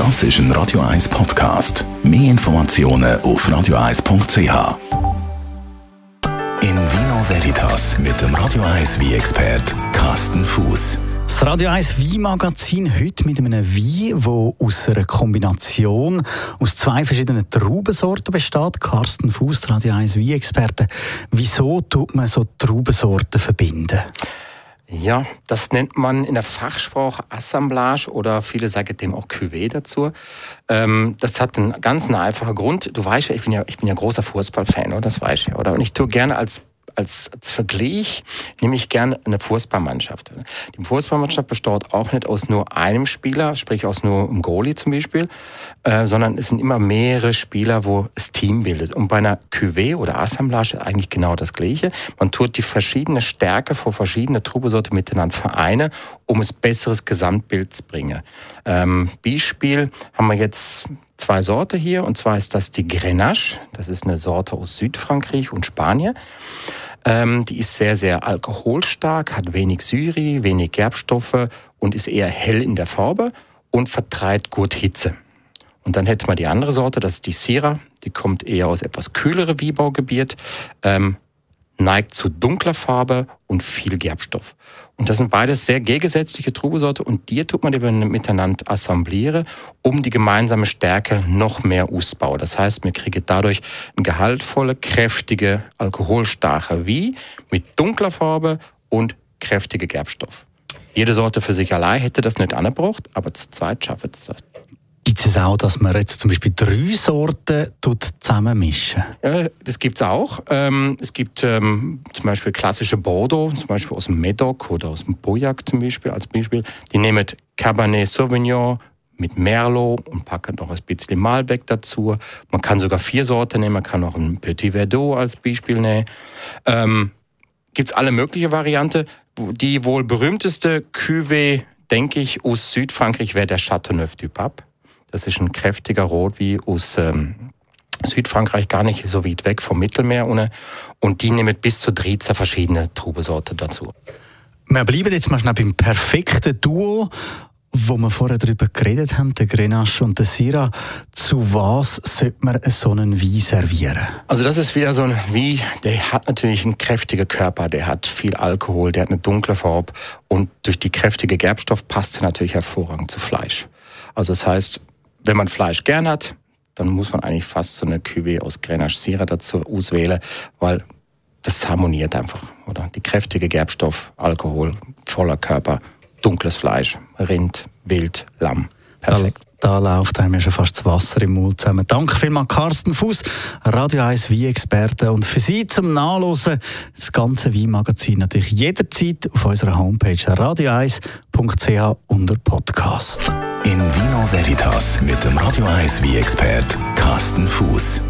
Das ist ein Radio 1 Podcast. Mehr Informationen auf radio1.ch. In Vino Veritas mit dem Radio 1 wie expert Carsten Fuß. Das Radio 1 Wein-Magazin heute mit einem Wein, der aus einer Kombination aus zwei verschiedenen Traubensorten besteht. Carsten Fuß, Radio 1 Wein-Experte. Wieso tut man so Traubensorten verbinden? Ja, das nennt man in der Fachsprache Assemblage oder viele sagen dem auch Cuvée dazu. Ähm, das hat einen ganz einfachen Grund. Du weißt ja, ich bin ja, ich bin ja großer Fußballfan, oder? Das weißt du ja, oder? Und ich tue gerne als als, als Vergleich nehme ich gerne eine Fußballmannschaft. Die Fußballmannschaft besteht auch nicht aus nur einem Spieler, sprich aus nur einem Goalie zum Beispiel, äh, sondern es sind immer mehrere Spieler, wo das Team bildet. Und bei einer Cuvée oder Assemblage eigentlich genau das Gleiche. Man tut die verschiedene Stärke von verschiedenen Trubesorten miteinander vereinen, um es besseres Gesamtbild zu bringen. Ähm, Beispiel haben wir jetzt zwei Sorte hier, und zwar ist das die Grenache. Das ist eine Sorte aus Südfrankreich und Spanien. Ähm, die ist sehr, sehr alkoholstark, hat wenig Syri, wenig Gerbstoffe und ist eher hell in der Farbe und vertreibt gut Hitze. Und dann hätte man die andere Sorte, das ist die Syrah. Die kommt eher aus etwas kühlere Wiebaugebiet, ähm, neigt zu dunkler Farbe und viel Gerbstoff. Und das sind beides sehr gegensätzliche Trubesorte und die tut man eben miteinander assemblieren, um die gemeinsame Stärke noch mehr auszubauen. Das heißt, wir kriegen dadurch ein gehaltvolle, kräftige, alkoholstarke wie mit dunkler Farbe und kräftige Gerbstoff. Jede Sorte für sich allein hätte das nicht angebracht, aber zu zweit schafft es das. Es auch, dass man jetzt zum Beispiel drei Sorten zusammenmischen? Ja, das gibt es auch. Ähm, es gibt ähm, zum Beispiel klassische Bordeaux, zum Beispiel aus dem Medoc oder aus dem Pauillac zum Beispiel, als Beispiel. Die nehmen Cabernet Sauvignon mit Merlot und packen noch ein bisschen Malbec dazu. Man kann sogar vier Sorten nehmen, man kann auch ein Petit Verdot als Beispiel nehmen. Ähm, gibt es alle möglichen Varianten. Die wohl berühmteste Cuvée, denke ich, aus Südfrankreich wäre der Chateauneuf du Pape. Das ist ein kräftiger Rot wie aus ähm, Südfrankreich, gar nicht so weit weg vom Mittelmeer. Und die nehmen bis zu 13 verschiedene Trubesorten dazu. Wir bleiben jetzt mal schnell beim perfekten Duo wo wir vorher darüber geredet haben, der Grenache und der Syrah, zu was sollte man so einen Wein servieren? Also das ist wieder so ein Wein, der hat natürlich einen kräftigen Körper, der hat viel Alkohol, der hat eine dunkle Farbe und durch die kräftige Gerbstoff passt er natürlich hervorragend zu Fleisch. Also das heißt, wenn man Fleisch gern hat, dann muss man eigentlich fast so eine Cuvée aus Grenache Syrah dazu auswählen, weil das harmoniert einfach, oder? Die kräftige Gerbstoff, Alkohol, voller Körper, dunkles Fleisch, Rind, Wild, Lamm. Perfekt. Da, läuft einem schon fast das Wasser im Mund zusammen. Danke vielmals, Carsten Fuß, Radio 1 Wein-Experte. Und für Sie zum Nachlesen das ganze Weinmagazin natürlich jederzeit auf unserer Homepage radio1.ch unter Podcast. In Vino Veritas mit dem Radio 1 wie expert Carsten Fuß.